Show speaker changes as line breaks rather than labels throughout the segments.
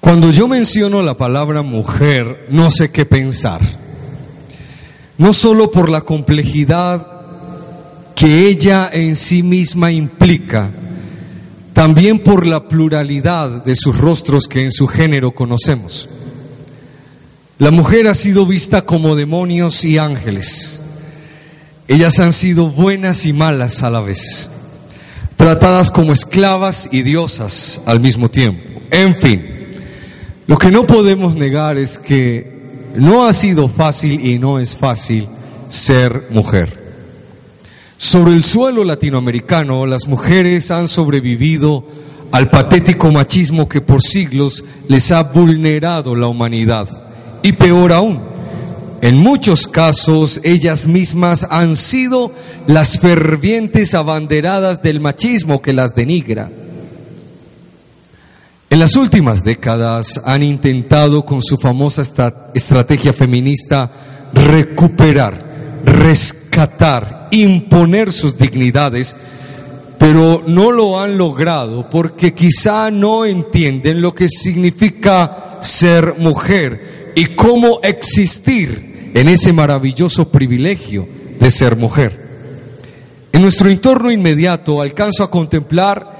Cuando yo menciono la palabra mujer, no sé qué pensar. No solo por la complejidad que ella en sí misma implica, también por la pluralidad de sus rostros que en su género conocemos. La mujer ha sido vista como demonios y ángeles. Ellas han sido buenas y malas a la vez, tratadas como esclavas y diosas al mismo tiempo. En fin, lo que no podemos negar es que no ha sido fácil y no es fácil ser mujer. Sobre el suelo latinoamericano, las mujeres han sobrevivido al patético machismo que por siglos les ha vulnerado la humanidad. Y peor aún, en muchos casos ellas mismas han sido las fervientes abanderadas del machismo que las denigra. En las últimas décadas han intentado con su famosa estrategia feminista recuperar, rescatar, imponer sus dignidades, pero no lo han logrado porque quizá no entienden lo que significa ser mujer y cómo existir en ese maravilloso privilegio de ser mujer. En nuestro entorno inmediato alcanzo a contemplar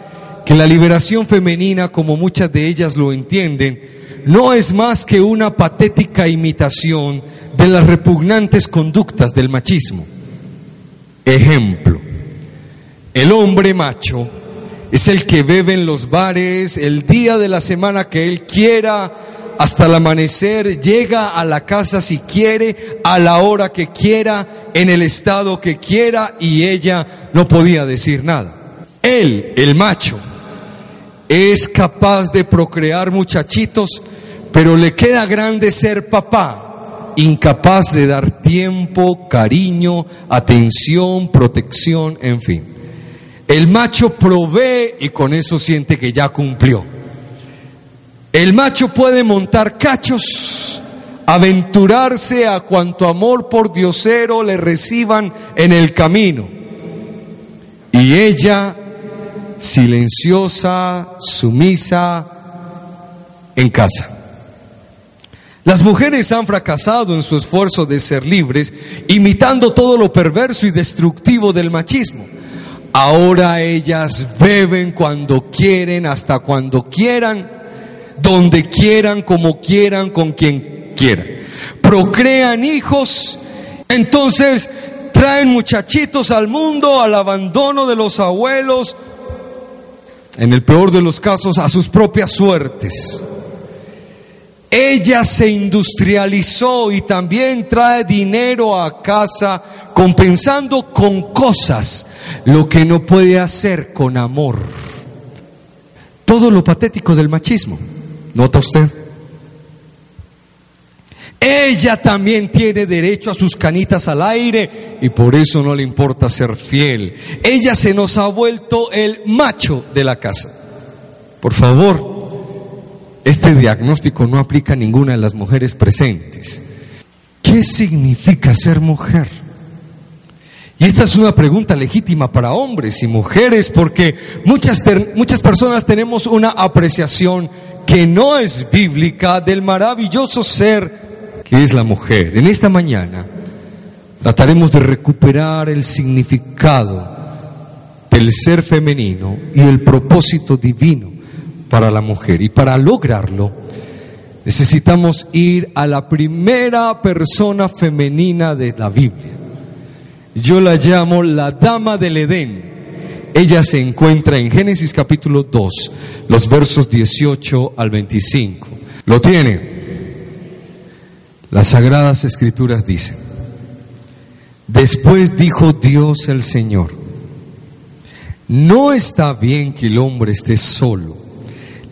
que la liberación femenina, como muchas de ellas lo entienden, no es más que una patética imitación de las repugnantes conductas del machismo. Ejemplo, el hombre macho es el que bebe en los bares el día de la semana que él quiera, hasta el amanecer, llega a la casa si quiere, a la hora que quiera, en el estado que quiera, y ella no podía decir nada. Él, el macho, es capaz de procrear muchachitos, pero le queda grande ser papá, incapaz de dar tiempo, cariño, atención, protección, en fin. El macho provee y con eso siente que ya cumplió. El macho puede montar cachos, aventurarse a cuanto amor por diosero le reciban en el camino. Y ella silenciosa, sumisa, en casa. Las mujeres han fracasado en su esfuerzo de ser libres, imitando todo lo perverso y destructivo del machismo. Ahora ellas beben cuando quieren, hasta cuando quieran, donde quieran, como quieran, con quien quieran. Procrean hijos, entonces traen muchachitos al mundo, al abandono de los abuelos, en el peor de los casos, a sus propias suertes. Ella se industrializó y también trae dinero a casa compensando con cosas lo que no puede hacer con amor. Todo lo patético del machismo. ¿Nota usted? Ella también tiene derecho a sus canitas al aire y por eso no le importa ser fiel. Ella se nos ha vuelto el macho de la casa. Por favor, este diagnóstico no aplica a ninguna de las mujeres presentes. ¿Qué significa ser mujer? Y esta es una pregunta legítima para hombres y mujeres porque muchas, muchas personas tenemos una apreciación que no es bíblica del maravilloso ser que es la mujer. En esta mañana trataremos de recuperar el significado del ser femenino y el propósito divino para la mujer. Y para lograrlo necesitamos ir a la primera persona femenina de la Biblia. Yo la llamo la dama del Edén. Ella se encuentra en Génesis capítulo 2, los versos 18 al 25. ¿Lo tiene? Las sagradas escrituras dicen, después dijo Dios el Señor, no está bien que el hombre esté solo,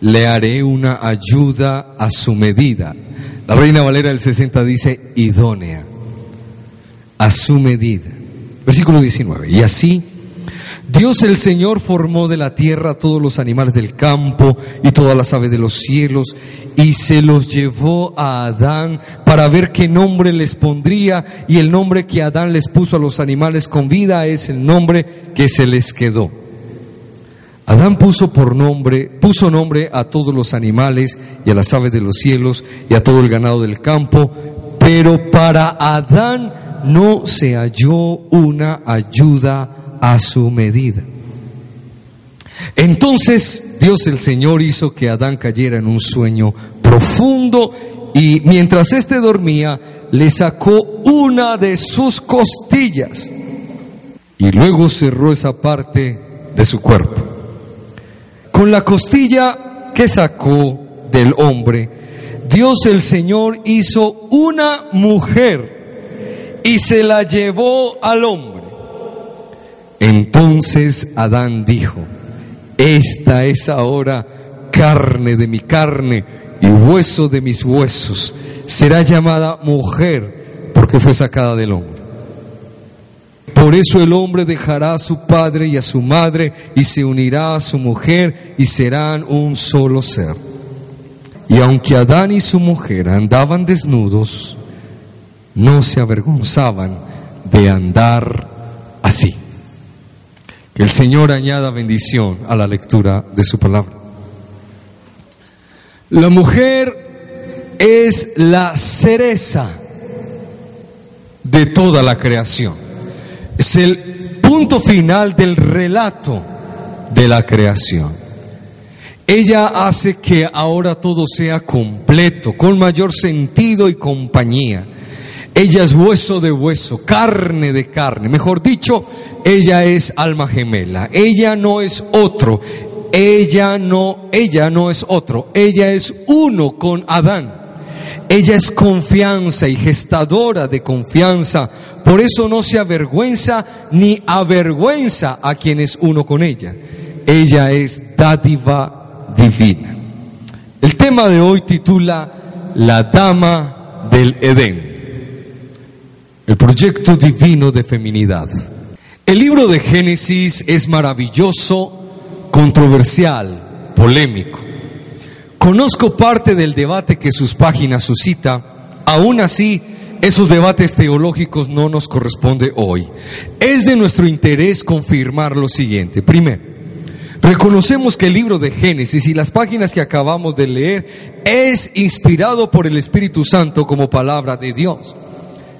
le haré una ayuda a su medida. La Reina Valera del 60 dice idónea, a su medida. Versículo 19. Y así Dios el Señor formó de la tierra todos los animales del campo y todas las aves de los cielos y se los llevó a Adán para ver qué nombre les pondría y el nombre que Adán les puso a los animales con vida es el nombre que se les quedó. Adán puso por nombre, puso nombre a todos los animales y a las aves de los cielos y a todo el ganado del campo, pero para Adán no se halló una ayuda a su medida. Entonces Dios el Señor hizo que Adán cayera en un sueño profundo y mientras éste dormía le sacó una de sus costillas y luego cerró esa parte de su cuerpo. Con la costilla que sacó del hombre, Dios el Señor hizo una mujer y se la llevó al hombre. Entonces Adán dijo, esta es ahora carne de mi carne y hueso de mis huesos. Será llamada mujer porque fue sacada del hombre. Por eso el hombre dejará a su padre y a su madre y se unirá a su mujer y serán un solo ser. Y aunque Adán y su mujer andaban desnudos, no se avergonzaban de andar así. El Señor añada bendición a la lectura de su palabra. La mujer es la cereza de toda la creación. Es el punto final del relato de la creación. Ella hace que ahora todo sea completo, con mayor sentido y compañía. Ella es hueso de hueso, carne de carne. Mejor dicho, ella es alma gemela. Ella no es otro. Ella no, ella no es otro. Ella es uno con Adán. Ella es confianza y gestadora de confianza. Por eso no se avergüenza ni avergüenza a quien es uno con ella. Ella es dádiva divina. El tema de hoy titula La Dama del Edén. El proyecto divino de feminidad. El libro de Génesis es maravilloso, controversial, polémico. Conozco parte del debate que sus páginas suscita, aún así esos debates teológicos no nos corresponde hoy. Es de nuestro interés confirmar lo siguiente. Primero, reconocemos que el libro de Génesis y las páginas que acabamos de leer es inspirado por el Espíritu Santo como palabra de Dios.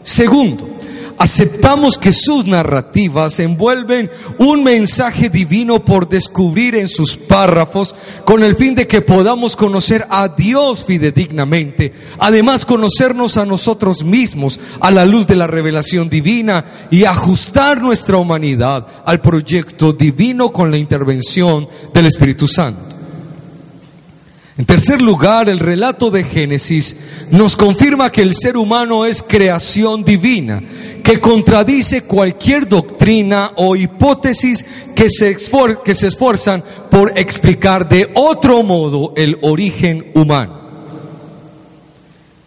Segundo, aceptamos que sus narrativas envuelven un mensaje divino por descubrir en sus párrafos con el fin de que podamos conocer a Dios fidedignamente, además conocernos a nosotros mismos a la luz de la revelación divina y ajustar nuestra humanidad al proyecto divino con la intervención del Espíritu Santo. En tercer lugar, el relato de Génesis nos confirma que el ser humano es creación divina, que contradice cualquier doctrina o hipótesis que se, que se esfuerzan por explicar de otro modo el origen humano.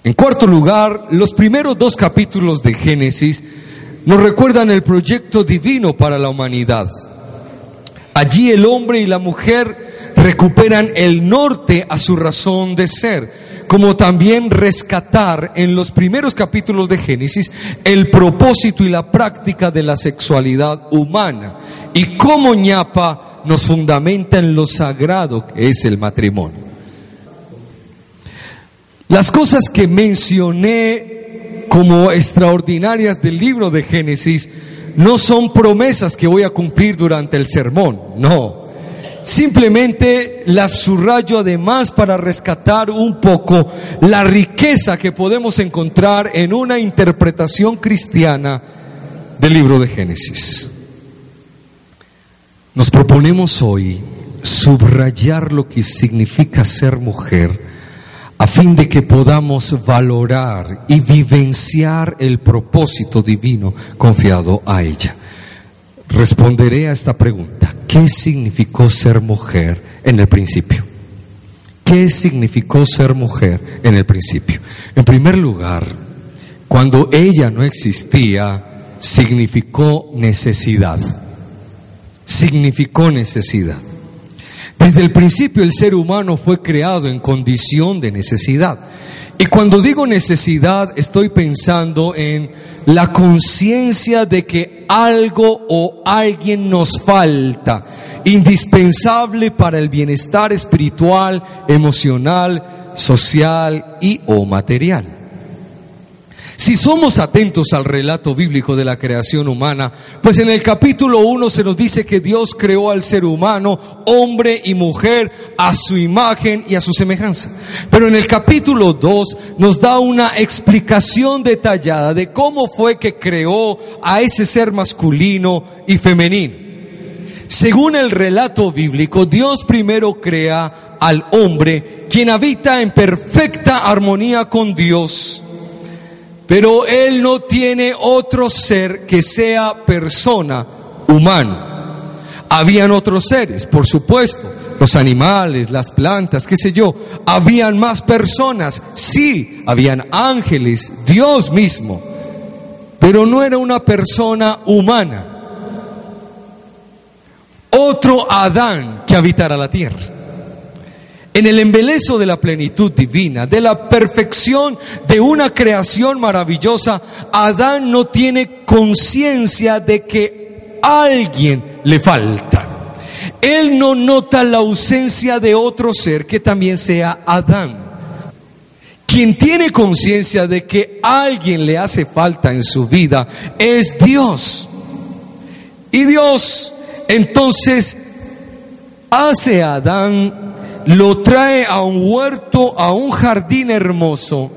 En cuarto lugar, los primeros dos capítulos de Génesis nos recuerdan el proyecto divino para la humanidad. Allí el hombre y la mujer recuperan el norte a su razón de ser, como también rescatar en los primeros capítulos de Génesis el propósito y la práctica de la sexualidad humana y cómo ñapa nos fundamenta en lo sagrado que es el matrimonio. Las cosas que mencioné como extraordinarias del libro de Génesis no son promesas que voy a cumplir durante el sermón, no Simplemente la subrayo además para rescatar un poco la riqueza que podemos encontrar en una interpretación cristiana del libro de Génesis. Nos proponemos hoy subrayar lo que significa ser mujer a fin de que podamos valorar y vivenciar el propósito divino confiado a ella. Responderé a esta pregunta. ¿Qué significó ser mujer en el principio? ¿qué significó ser mujer en el principio? En primer lugar, cuando ella no existía, significó necesidad. Significó necesidad. Desde el principio el ser humano fue creado en condición de necesidad. Y cuando digo necesidad estoy pensando en la conciencia de que algo o alguien nos falta, indispensable para el bienestar espiritual, emocional, social y o material. Si somos atentos al relato bíblico de la creación humana, pues en el capítulo 1 se nos dice que Dios creó al ser humano, hombre y mujer, a su imagen y a su semejanza. Pero en el capítulo 2 nos da una explicación detallada de cómo fue que creó a ese ser masculino y femenino. Según el relato bíblico, Dios primero crea al hombre, quien habita en perfecta armonía con Dios pero Él no tiene otro ser que sea persona humano. Habían otros seres, por supuesto, los animales, las plantas, qué sé yo. Habían más personas, sí, habían ángeles, Dios mismo, pero no era una persona humana. Otro Adán que habitara la tierra en el embelezo de la plenitud divina, de la perfección de una creación maravillosa, Adán no tiene conciencia de que alguien le falta. Él no nota la ausencia de otro ser que también sea Adán. Quien tiene conciencia de que alguien le hace falta en su vida es Dios. Y Dios entonces hace a Adán lo trae a un huerto, a un jardín hermoso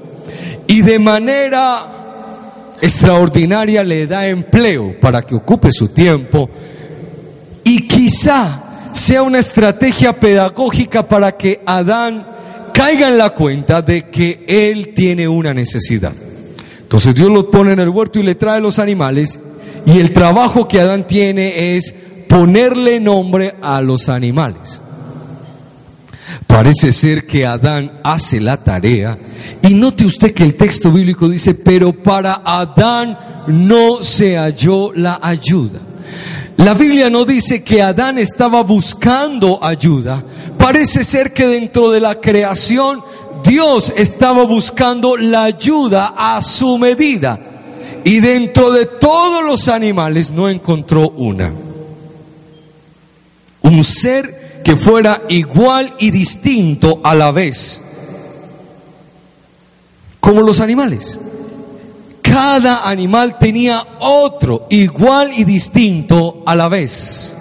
y de manera extraordinaria le da empleo para que ocupe su tiempo y quizá sea una estrategia pedagógica para que Adán caiga en la cuenta de que él tiene una necesidad. Entonces Dios lo pone en el huerto y le trae los animales y el trabajo que Adán tiene es ponerle nombre a los animales. Parece ser que Adán hace la tarea y note usted que el texto bíblico dice, pero para Adán no se halló la ayuda. La Biblia no dice que Adán estaba buscando ayuda. Parece ser que dentro de la creación Dios estaba buscando la ayuda a su medida. Y dentro de todos los animales no encontró una. Un ser que fuera igual y distinto a la vez, como los animales. Cada animal tenía otro igual y distinto a la vez.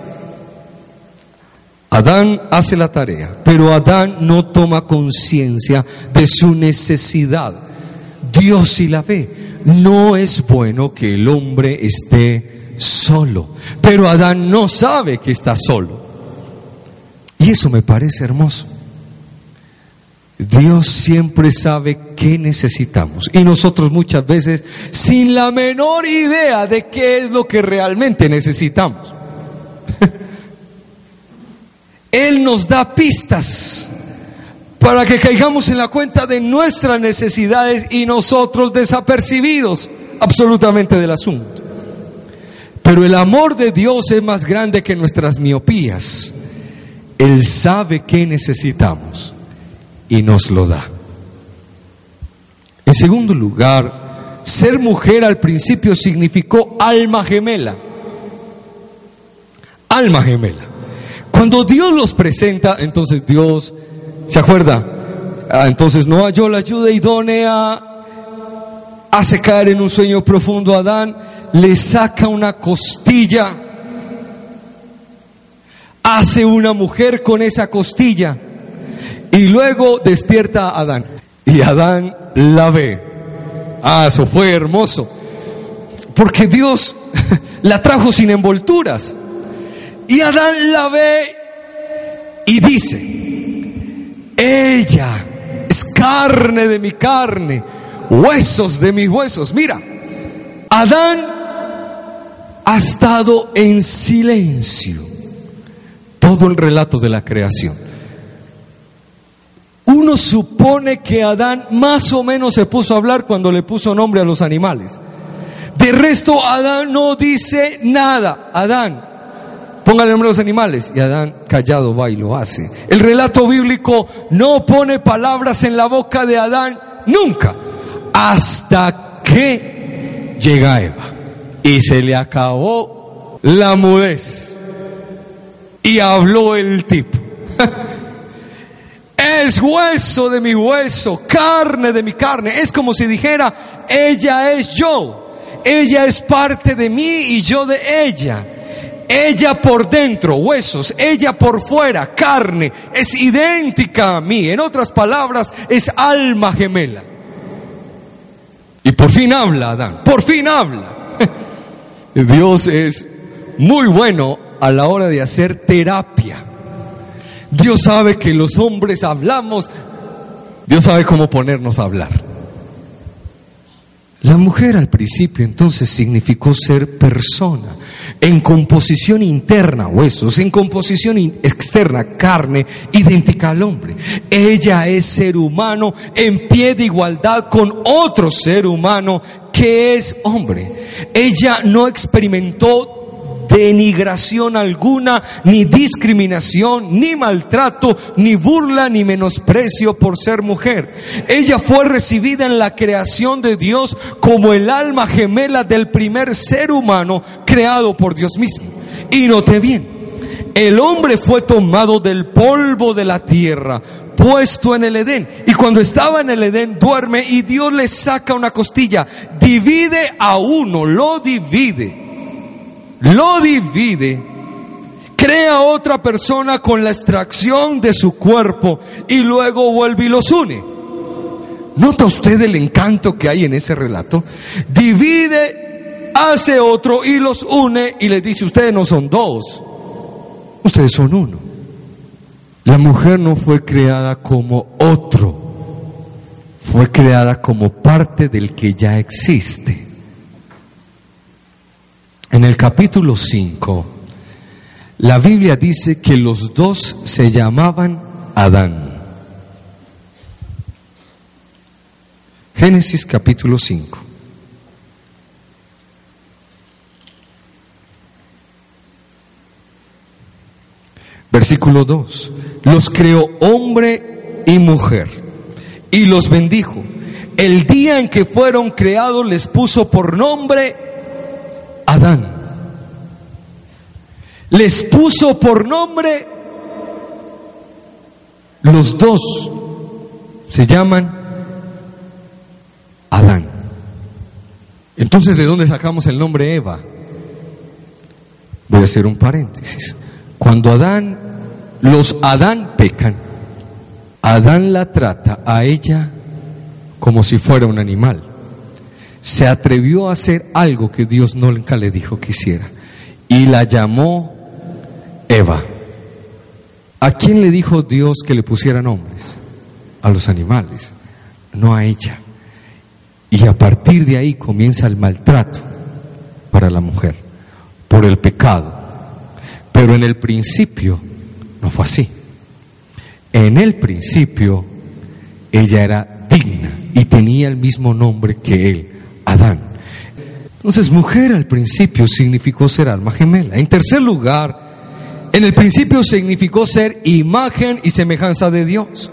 Adán hace la tarea, pero Adán no toma conciencia de su necesidad. Dios sí la ve. No es bueno que el hombre esté solo, pero Adán no sabe que está solo. Y eso me parece hermoso. Dios siempre sabe qué necesitamos y nosotros muchas veces sin la menor idea de qué es lo que realmente necesitamos. Él nos da pistas para que caigamos en la cuenta de nuestras necesidades y nosotros desapercibidos absolutamente del asunto. Pero el amor de Dios es más grande que nuestras miopías. Él sabe qué necesitamos y nos lo da. En segundo lugar, ser mujer al principio significó alma gemela. Alma gemela. Cuando Dios los presenta, entonces Dios, ¿se acuerda? Ah, entonces no halló la ayuda idónea, hace caer en un sueño profundo a Adán, le saca una costilla hace una mujer con esa costilla y luego despierta a Adán. Y Adán la ve. Ah, eso fue hermoso. Porque Dios la trajo sin envolturas. Y Adán la ve y dice, ella es carne de mi carne, huesos de mis huesos. Mira, Adán ha estado en silencio todo el relato de la creación. uno supone que Adán más o menos se puso a hablar cuando le puso nombre a los animales. De resto, Adán no dice nada. Adán, póngale nombre a los animales. Y Adán callado va y lo hace. El relato bíblico no pone palabras en la boca de Adán nunca. Hasta que llega Eva. Y se le acabó la mudez. Y habló el tipo. es hueso de mi hueso, carne de mi carne. Es como si dijera, ella es yo. Ella es parte de mí y yo de ella. Ella por dentro, huesos, ella por fuera, carne, es idéntica a mí. En otras palabras, es alma gemela. Y por fin habla Adán, por fin habla. Dios es muy bueno a la hora de hacer terapia. Dios sabe que los hombres hablamos, Dios sabe cómo ponernos a hablar. La mujer al principio entonces significó ser persona, en composición interna, huesos, en composición externa, carne, idéntica al hombre. Ella es ser humano en pie de igualdad con otro ser humano que es hombre. Ella no experimentó denigración alguna, ni discriminación, ni maltrato, ni burla, ni menosprecio por ser mujer. Ella fue recibida en la creación de Dios como el alma gemela del primer ser humano creado por Dios mismo. Y note bien, el hombre fue tomado del polvo de la tierra, puesto en el Edén. Y cuando estaba en el Edén duerme y Dios le saca una costilla, divide a uno, lo divide lo divide, crea otra persona con la extracción de su cuerpo y luego vuelve y los une. ¿Nota usted el encanto que hay en ese relato? Divide, hace otro y los une y les dice, ustedes no son dos, ustedes son uno. La mujer no fue creada como otro, fue creada como parte del que ya existe. En el capítulo 5, la Biblia dice que los dos se llamaban Adán. Génesis capítulo 5. Versículo 2. Los creó hombre y mujer y los bendijo. El día en que fueron creados les puso por nombre Les puso por nombre los dos. Se llaman Adán. Entonces, ¿de dónde sacamos el nombre Eva? Voy a hacer un paréntesis. Cuando Adán, los Adán pecan, Adán la trata a ella como si fuera un animal se atrevió a hacer algo que Dios nunca le dijo que hiciera. Y la llamó Eva. ¿A quién le dijo Dios que le pusiera nombres? A los animales, no a ella. Y a partir de ahí comienza el maltrato para la mujer, por el pecado. Pero en el principio no fue así. En el principio ella era digna y tenía el mismo nombre que él. Adán. Entonces, mujer al principio significó ser alma gemela. En tercer lugar, en el principio significó ser imagen y semejanza de Dios.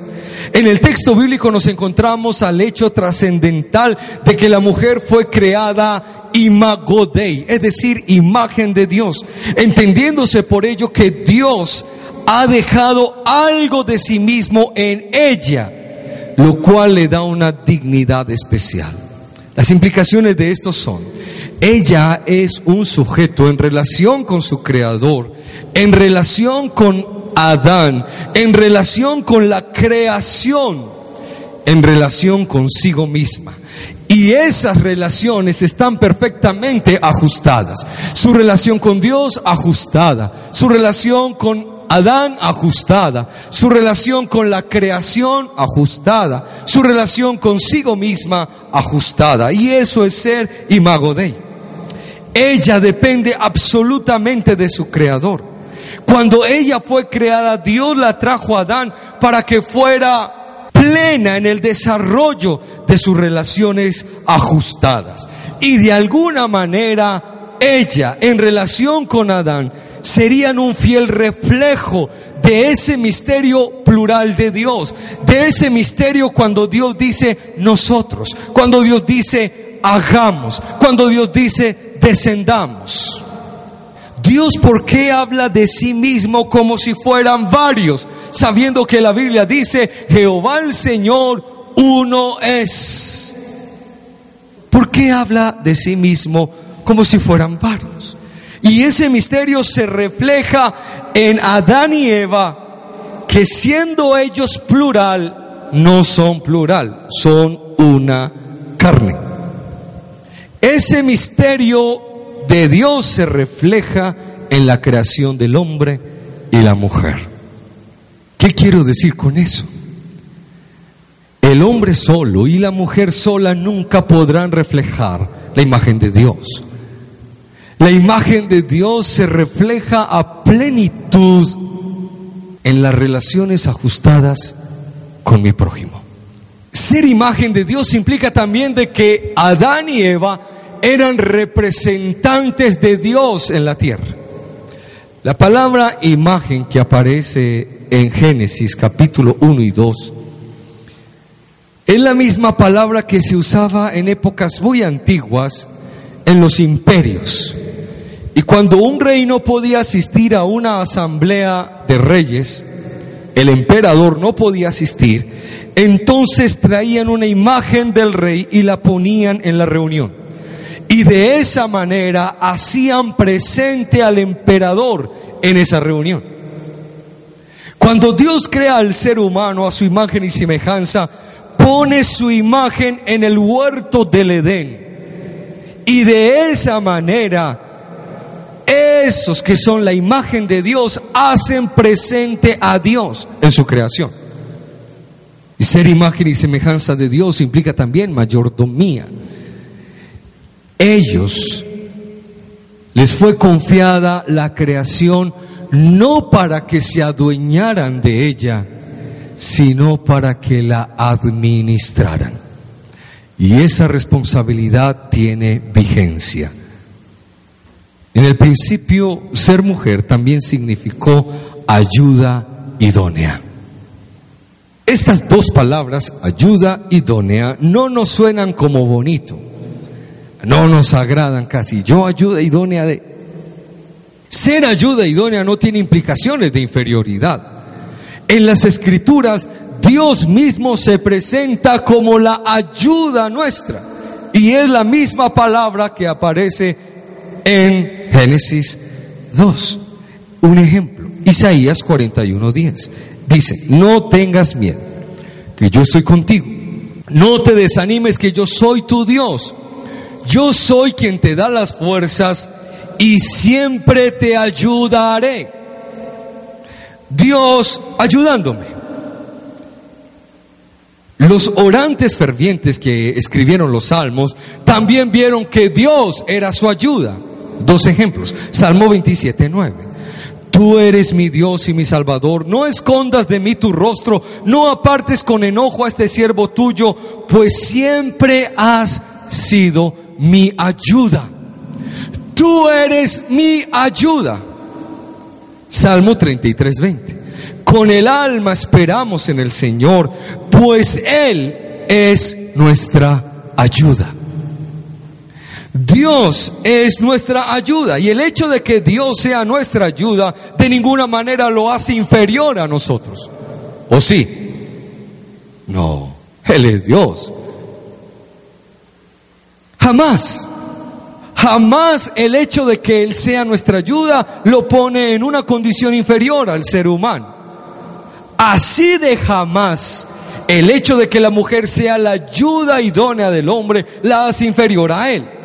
En el texto bíblico nos encontramos al hecho trascendental de que la mujer fue creada imago es decir, imagen de Dios, entendiéndose por ello que Dios ha dejado algo de sí mismo en ella, lo cual le da una dignidad especial. Las implicaciones de esto son, ella es un sujeto en relación con su creador, en relación con Adán, en relación con la creación, en relación consigo misma. Y esas relaciones están perfectamente ajustadas. Su relación con Dios ajustada. Su relación con Adán ajustada, su relación con la creación ajustada, su relación consigo misma ajustada. Y eso es ser imago Dei. Ella depende absolutamente de su creador. Cuando ella fue creada, Dios la trajo a Adán para que fuera plena en el desarrollo de sus relaciones ajustadas. Y de alguna manera ella en relación con Adán serían un fiel reflejo de ese misterio plural de Dios, de ese misterio cuando Dios dice nosotros, cuando Dios dice hagamos, cuando Dios dice descendamos. Dios, ¿por qué habla de sí mismo como si fueran varios? Sabiendo que la Biblia dice, Jehová el Señor uno es. ¿Por qué habla de sí mismo como si fueran varios? Y ese misterio se refleja en Adán y Eva, que siendo ellos plural, no son plural, son una carne. Ese misterio de Dios se refleja en la creación del hombre y la mujer. ¿Qué quiero decir con eso? El hombre solo y la mujer sola nunca podrán reflejar la imagen de Dios. La imagen de Dios se refleja a plenitud en las relaciones ajustadas con mi prójimo. Ser imagen de Dios implica también de que Adán y Eva eran representantes de Dios en la tierra. La palabra imagen que aparece en Génesis capítulo 1 y 2 es la misma palabra que se usaba en épocas muy antiguas en los imperios. Y cuando un rey no podía asistir a una asamblea de reyes, el emperador no podía asistir, entonces traían una imagen del rey y la ponían en la reunión. Y de esa manera hacían presente al emperador en esa reunión. Cuando Dios crea al ser humano a su imagen y semejanza, pone su imagen en el huerto del Edén. Y de esa manera esos que son la imagen de Dios hacen presente a Dios en su creación. Y ser imagen y semejanza de Dios implica también mayordomía. Ellos les fue confiada la creación no para que se adueñaran de ella, sino para que la administraran. Y esa responsabilidad tiene vigencia. En el principio, ser mujer también significó ayuda idónea. Estas dos palabras, ayuda idónea, no nos suenan como bonito, no nos agradan casi. Yo ayuda idónea de... Ser ayuda idónea no tiene implicaciones de inferioridad. En las escrituras, Dios mismo se presenta como la ayuda nuestra. Y es la misma palabra que aparece en Génesis 2. Un ejemplo, Isaías 41:10. Dice, no tengas miedo, que yo estoy contigo. No te desanimes, que yo soy tu Dios. Yo soy quien te da las fuerzas y siempre te ayudaré. Dios ayudándome. Los orantes fervientes que escribieron los salmos también vieron que Dios era su ayuda. Dos ejemplos. Salmo 27, 9. Tú eres mi Dios y mi Salvador. No escondas de mí tu rostro. No apartes con enojo a este siervo tuyo, pues siempre has sido mi ayuda. Tú eres mi ayuda. Salmo 33, 20. Con el alma esperamos en el Señor, pues Él es nuestra ayuda. Dios es nuestra ayuda y el hecho de que Dios sea nuestra ayuda de ninguna manera lo hace inferior a nosotros. ¿O sí? No, Él es Dios. Jamás, jamás el hecho de que Él sea nuestra ayuda lo pone en una condición inferior al ser humano. Así de jamás el hecho de que la mujer sea la ayuda idónea del hombre la hace inferior a Él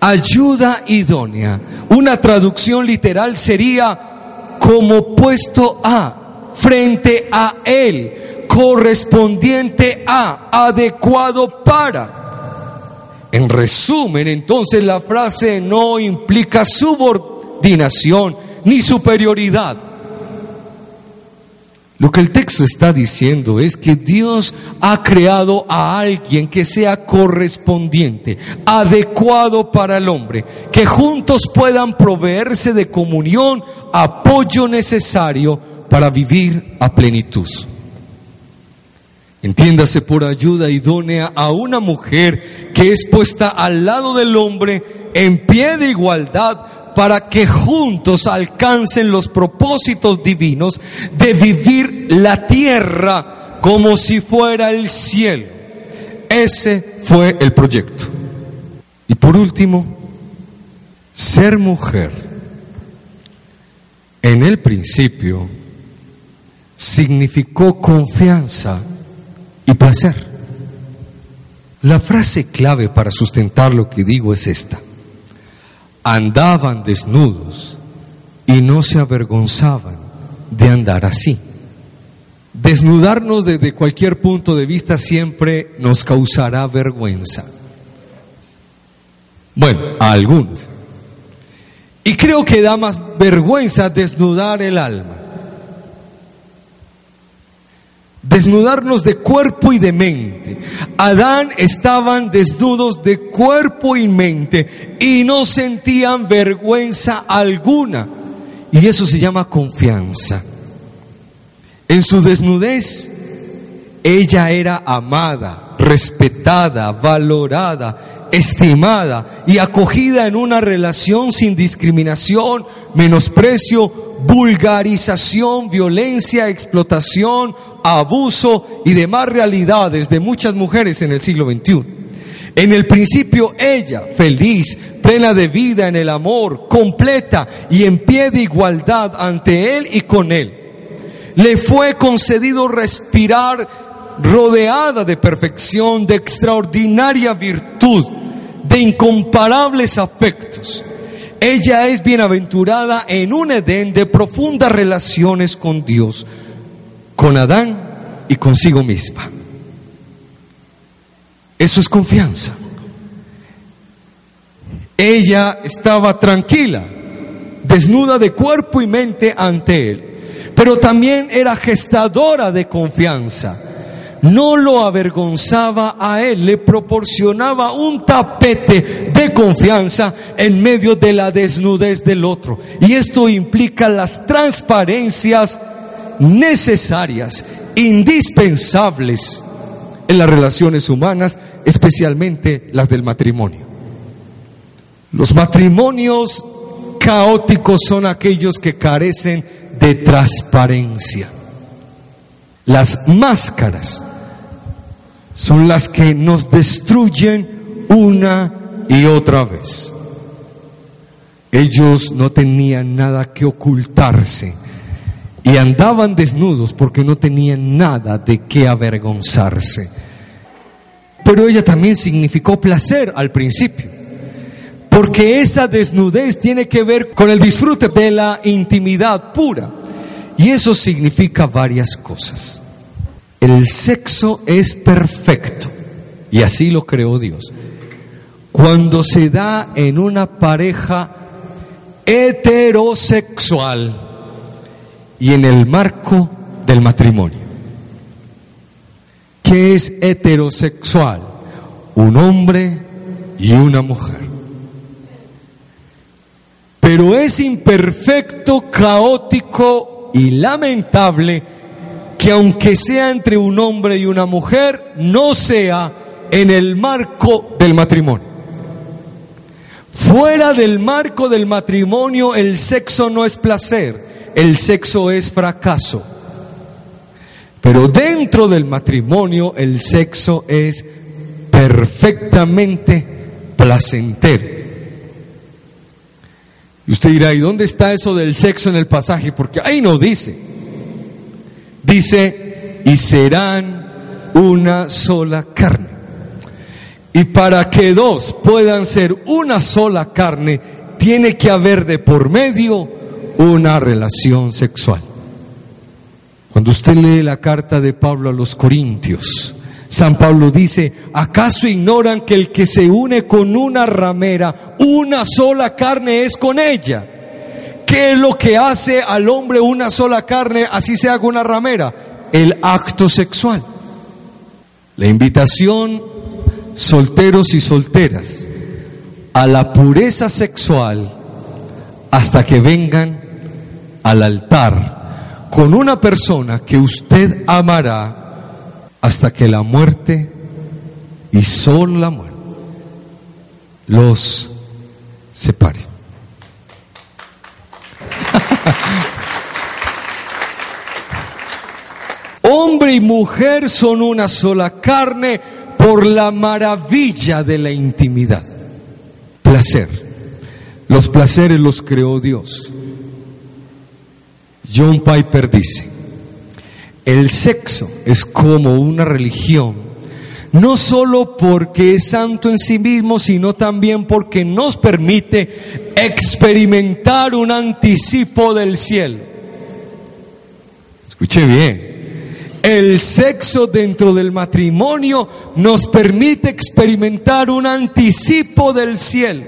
ayuda idónea. Una traducción literal sería como puesto a, frente a él, correspondiente a, adecuado para. En resumen, entonces la frase no implica subordinación ni superioridad. Lo que el texto está diciendo es que Dios ha creado a alguien que sea correspondiente, adecuado para el hombre, que juntos puedan proveerse de comunión, apoyo necesario para vivir a plenitud. Entiéndase por ayuda idónea a una mujer que es puesta al lado del hombre en pie de igualdad para que juntos alcancen los propósitos divinos de vivir la tierra como si fuera el cielo. Ese fue el proyecto. Y por último, ser mujer en el principio significó confianza y placer. La frase clave para sustentar lo que digo es esta andaban desnudos y no se avergonzaban de andar así. Desnudarnos desde cualquier punto de vista siempre nos causará vergüenza. Bueno, a algunos. Y creo que da más vergüenza desnudar el alma. Desnudarnos de cuerpo y de mente. Adán estaban desnudos de cuerpo y mente y no sentían vergüenza alguna. Y eso se llama confianza. En su desnudez, ella era amada, respetada, valorada, estimada y acogida en una relación sin discriminación, menosprecio vulgarización, violencia, explotación, abuso y demás realidades de muchas mujeres en el siglo XXI. En el principio ella, feliz, plena de vida en el amor, completa y en pie de igualdad ante él y con él. Le fue concedido respirar rodeada de perfección, de extraordinaria virtud, de incomparables afectos. Ella es bienaventurada en un Edén de profundas relaciones con Dios, con Adán y consigo misma. Eso es confianza. Ella estaba tranquila, desnuda de cuerpo y mente ante él, pero también era gestadora de confianza no lo avergonzaba a él, le proporcionaba un tapete de confianza en medio de la desnudez del otro. Y esto implica las transparencias necesarias, indispensables en las relaciones humanas, especialmente las del matrimonio. Los matrimonios caóticos son aquellos que carecen de transparencia. Las máscaras son las que nos destruyen una y otra vez. Ellos no tenían nada que ocultarse y andaban desnudos porque no tenían nada de qué avergonzarse. Pero ella también significó placer al principio, porque esa desnudez tiene que ver con el disfrute de la intimidad pura. Y eso significa varias cosas. El sexo es perfecto y así lo creó Dios. Cuando se da en una pareja heterosexual y en el marco del matrimonio. ¿Qué es heterosexual? Un hombre y una mujer. Pero es imperfecto, caótico y lamentable que aunque sea entre un hombre y una mujer, no sea en el marco del matrimonio. Fuera del marco del matrimonio el sexo no es placer, el sexo es fracaso. Pero dentro del matrimonio el sexo es perfectamente placentero. Y usted dirá, ¿y dónde está eso del sexo en el pasaje? Porque ahí no dice. Dice, y serán una sola carne. Y para que dos puedan ser una sola carne, tiene que haber de por medio una relación sexual. Cuando usted lee la carta de Pablo a los Corintios, San Pablo dice, ¿acaso ignoran que el que se une con una ramera, una sola carne es con ella? ¿Qué es lo que hace al hombre una sola carne, así se haga una ramera? El acto sexual. La invitación, solteros y solteras, a la pureza sexual hasta que vengan al altar con una persona que usted amará hasta que la muerte y solo la muerte los separe. Hombre y mujer son una sola carne por la maravilla de la intimidad. Placer. Los placeres los creó Dios. John Piper dice, el sexo es como una religión no solo porque es santo en sí mismo, sino también porque nos permite experimentar un anticipo del cielo. Escuche bien. El sexo dentro del matrimonio nos permite experimentar un anticipo del cielo,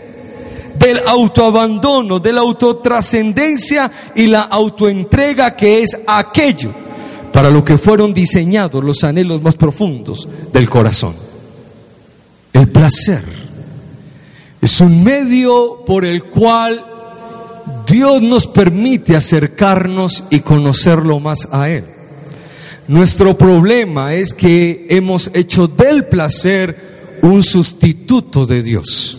del autoabandono, de la autotrascendencia y la autoentrega que es aquello para lo que fueron diseñados los anhelos más profundos del corazón. El placer es un medio por el cual Dios nos permite acercarnos y conocerlo más a Él. Nuestro problema es que hemos hecho del placer un sustituto de Dios.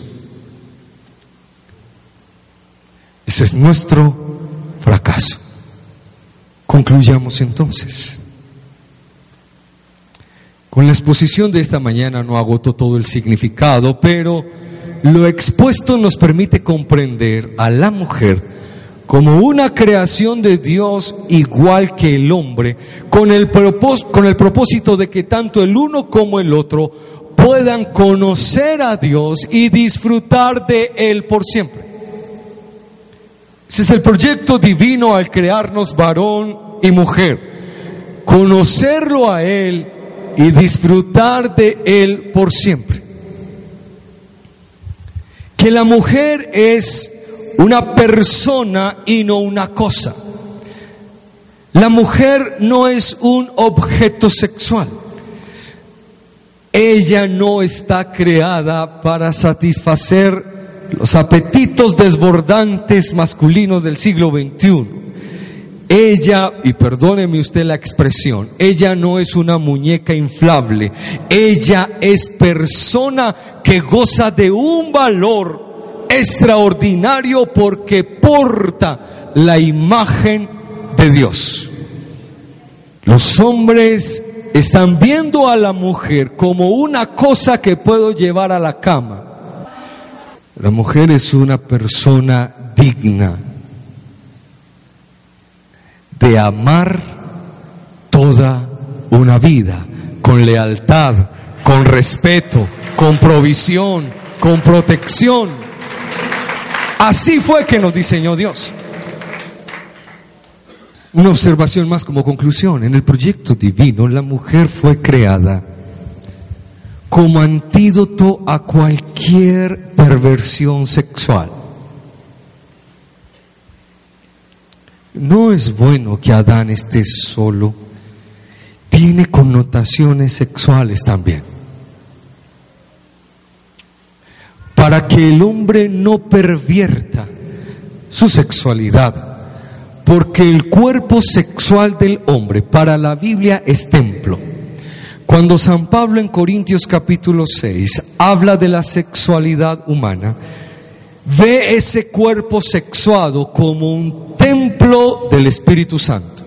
Ese es nuestro fracaso. Concluyamos entonces. Con la exposición de esta mañana no agoto todo el significado, pero lo expuesto nos permite comprender a la mujer como una creación de Dios igual que el hombre, con el, con el propósito de que tanto el uno como el otro puedan conocer a Dios y disfrutar de Él por siempre. Ese es el proyecto divino al crearnos varón y mujer, conocerlo a Él y disfrutar de Él por siempre. Que la mujer es una persona y no una cosa. La mujer no es un objeto sexual. Ella no está creada para satisfacer los apetitos desbordantes masculinos del siglo XXI. Ella, y perdóneme usted la expresión, ella no es una muñeca inflable, ella es persona que goza de un valor extraordinario porque porta la imagen de Dios. Los hombres están viendo a la mujer como una cosa que puedo llevar a la cama. La mujer es una persona digna, de amar toda una vida, con lealtad, con respeto, con provisión, con protección. Así fue que nos diseñó Dios. Una observación más como conclusión. En el proyecto divino la mujer fue creada como antídoto a cualquier perversión sexual. No es bueno que Adán esté solo. Tiene connotaciones sexuales también. Para que el hombre no pervierta su sexualidad, porque el cuerpo sexual del hombre para la Biblia es templo. Cuando San Pablo en Corintios capítulo 6 habla de la sexualidad humana, ve ese cuerpo sexuado como un templo del Espíritu Santo.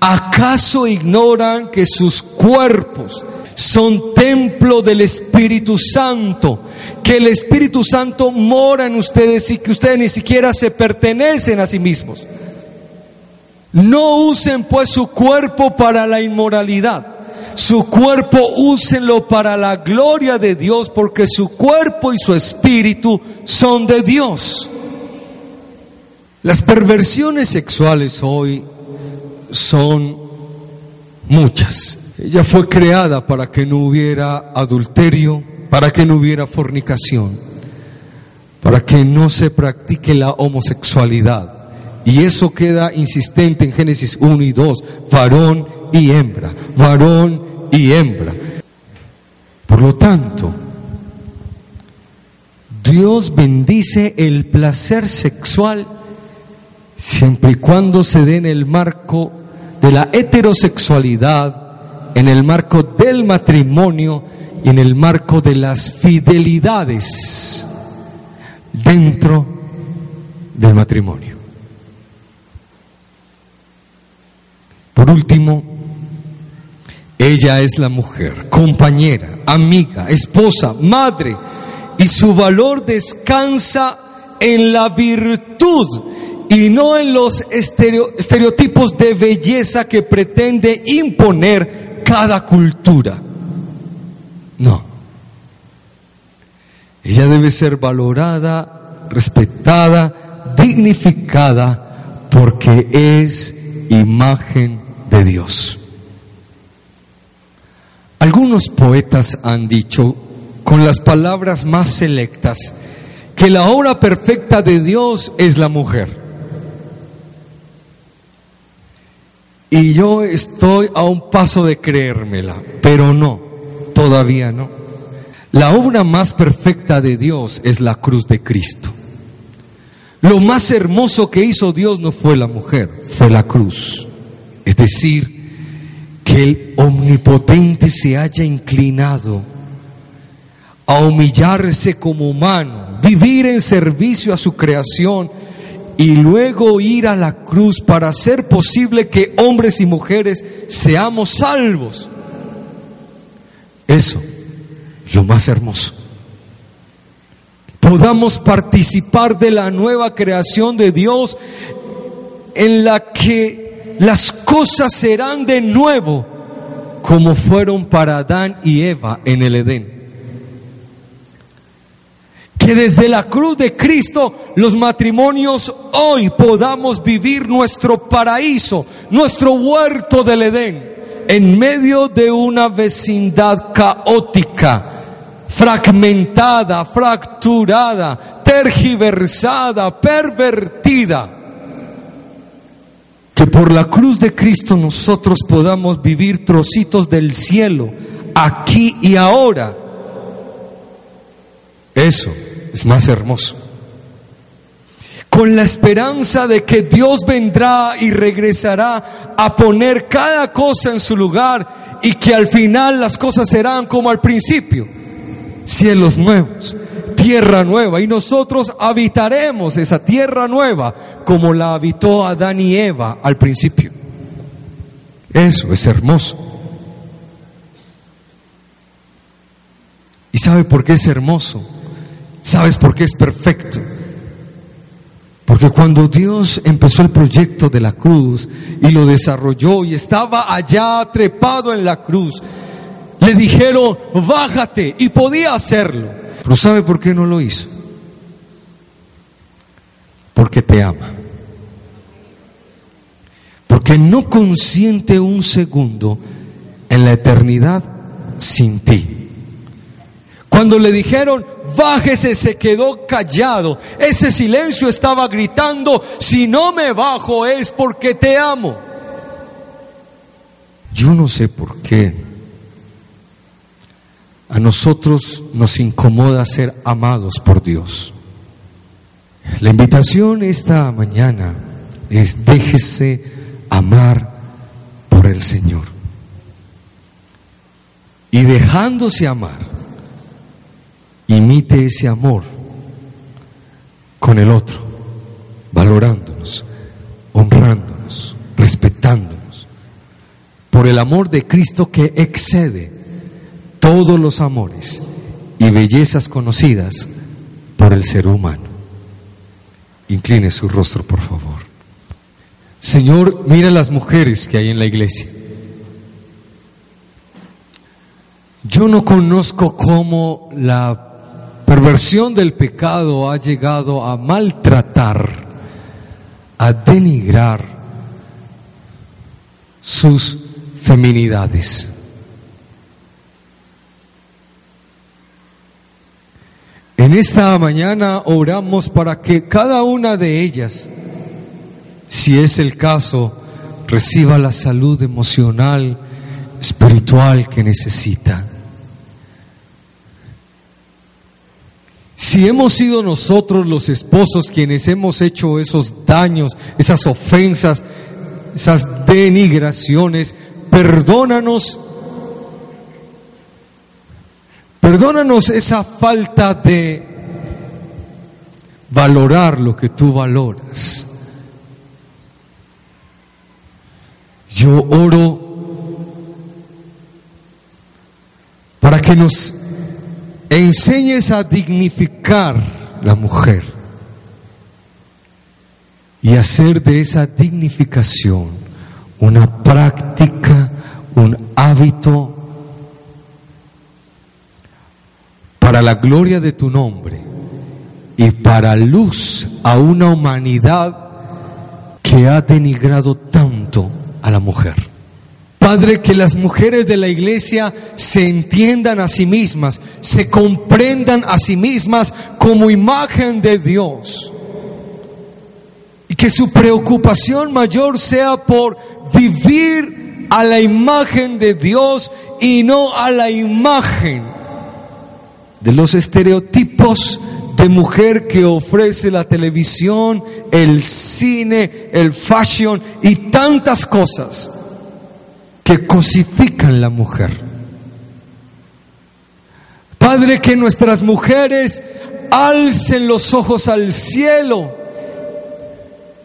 ¿Acaso ignoran que sus cuerpos son templo del Espíritu Santo? Que el Espíritu Santo mora en ustedes y que ustedes ni siquiera se pertenecen a sí mismos. No usen pues su cuerpo para la inmoralidad su cuerpo úsenlo para la gloria de Dios, porque su cuerpo y su espíritu son de Dios. Las perversiones sexuales hoy son muchas. Ella fue creada para que no hubiera adulterio, para que no hubiera fornicación, para que no se practique la homosexualidad. Y eso queda insistente en Génesis 1 y 2, varón y hembra, varón y hembra. Por lo tanto, Dios bendice el placer sexual siempre y cuando se dé en el marco de la heterosexualidad, en el marco del matrimonio y en el marco de las fidelidades dentro del matrimonio. Por último, ella es la mujer, compañera, amiga, esposa, madre, y su valor descansa en la virtud y no en los estereotipos de belleza que pretende imponer cada cultura. No. Ella debe ser valorada, respetada, dignificada, porque es imagen de Dios. Algunos poetas han dicho, con las palabras más selectas, que la obra perfecta de Dios es la mujer. Y yo estoy a un paso de creérmela, pero no, todavía no. La obra más perfecta de Dios es la cruz de Cristo. Lo más hermoso que hizo Dios no fue la mujer, fue la cruz. Es decir, que el omnipotente se haya inclinado a humillarse como humano, vivir en servicio a su creación y luego ir a la cruz para hacer posible que hombres y mujeres seamos salvos. Eso, lo más hermoso. Podamos participar de la nueva creación de Dios en la que las cosas serán de nuevo como fueron para Adán y Eva en el Edén que desde la cruz de Cristo los matrimonios hoy podamos vivir nuestro paraíso, nuestro huerto del Edén, en medio de una vecindad caótica, fragmentada, fracturada, tergiversada, pervertida. Que por la cruz de Cristo nosotros podamos vivir trocitos del cielo, aquí y ahora. Eso es más hermoso. Con la esperanza de que Dios vendrá y regresará a poner cada cosa en su lugar y que al final las cosas serán como al principio. Cielos nuevos, tierra nueva y nosotros habitaremos esa tierra nueva como la habitó Adán y Eva al principio. Eso es hermoso. ¿Y sabe por qué es hermoso? ¿Sabes por qué es perfecto? Porque cuando Dios empezó el proyecto de la cruz y lo desarrolló y estaba allá trepado en la cruz, le dijeron, bájate y podía hacerlo. Pero ¿sabe por qué no lo hizo? Porque te ama. Porque no consiente un segundo en la eternidad sin ti. Cuando le dijeron, bájese, se quedó callado. Ese silencio estaba gritando, si no me bajo es porque te amo. Yo no sé por qué a nosotros nos incomoda ser amados por Dios. La invitación esta mañana es déjese amar por el Señor. Y dejándose amar, imite ese amor con el otro, valorándonos, honrándonos, respetándonos, por el amor de Cristo que excede todos los amores y bellezas conocidas por el ser humano. Incline su rostro, por favor. Señor, mira las mujeres que hay en la iglesia. Yo no conozco cómo la perversión del pecado ha llegado a maltratar, a denigrar sus feminidades. En esta mañana oramos para que cada una de ellas, si es el caso, reciba la salud emocional, espiritual que necesita. Si hemos sido nosotros los esposos quienes hemos hecho esos daños, esas ofensas, esas denigraciones, perdónanos Perdónanos esa falta de valorar lo que tú valoras. Yo oro para que nos enseñes a dignificar la mujer y hacer de esa dignificación una práctica, un hábito para la gloria de tu nombre y para luz a una humanidad que ha denigrado tanto a la mujer. Padre, que las mujeres de la iglesia se entiendan a sí mismas, se comprendan a sí mismas como imagen de Dios. Y que su preocupación mayor sea por vivir a la imagen de Dios y no a la imagen de los estereotipos de mujer que ofrece la televisión, el cine, el fashion y tantas cosas que cosifican la mujer. Padre, que nuestras mujeres alcen los ojos al cielo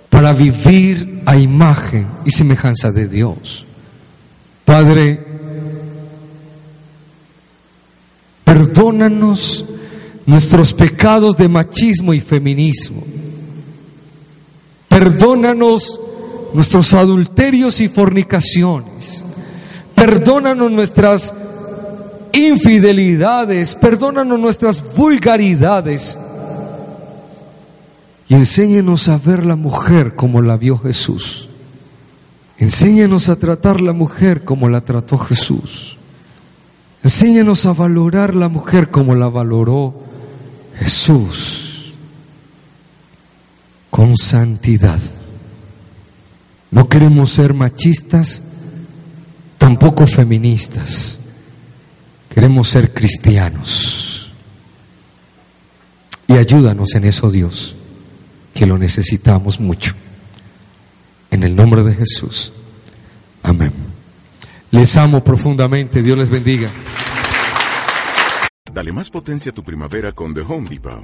para vivir a imagen y semejanza de Dios. Padre, Perdónanos nuestros pecados de machismo y feminismo. Perdónanos nuestros adulterios y fornicaciones. Perdónanos nuestras infidelidades. Perdónanos nuestras vulgaridades. Y enséñenos a ver la mujer como la vio Jesús. Enséñanos a tratar la mujer como la trató Jesús. Enséñanos a valorar la mujer como la valoró Jesús, con santidad. No queremos ser machistas, tampoco feministas. Queremos ser cristianos. Y ayúdanos en eso, Dios, que lo necesitamos mucho. En el nombre de Jesús. Amén. Les amo profundamente. Dios les bendiga.
Dale más potencia a tu primavera con The Home Depot.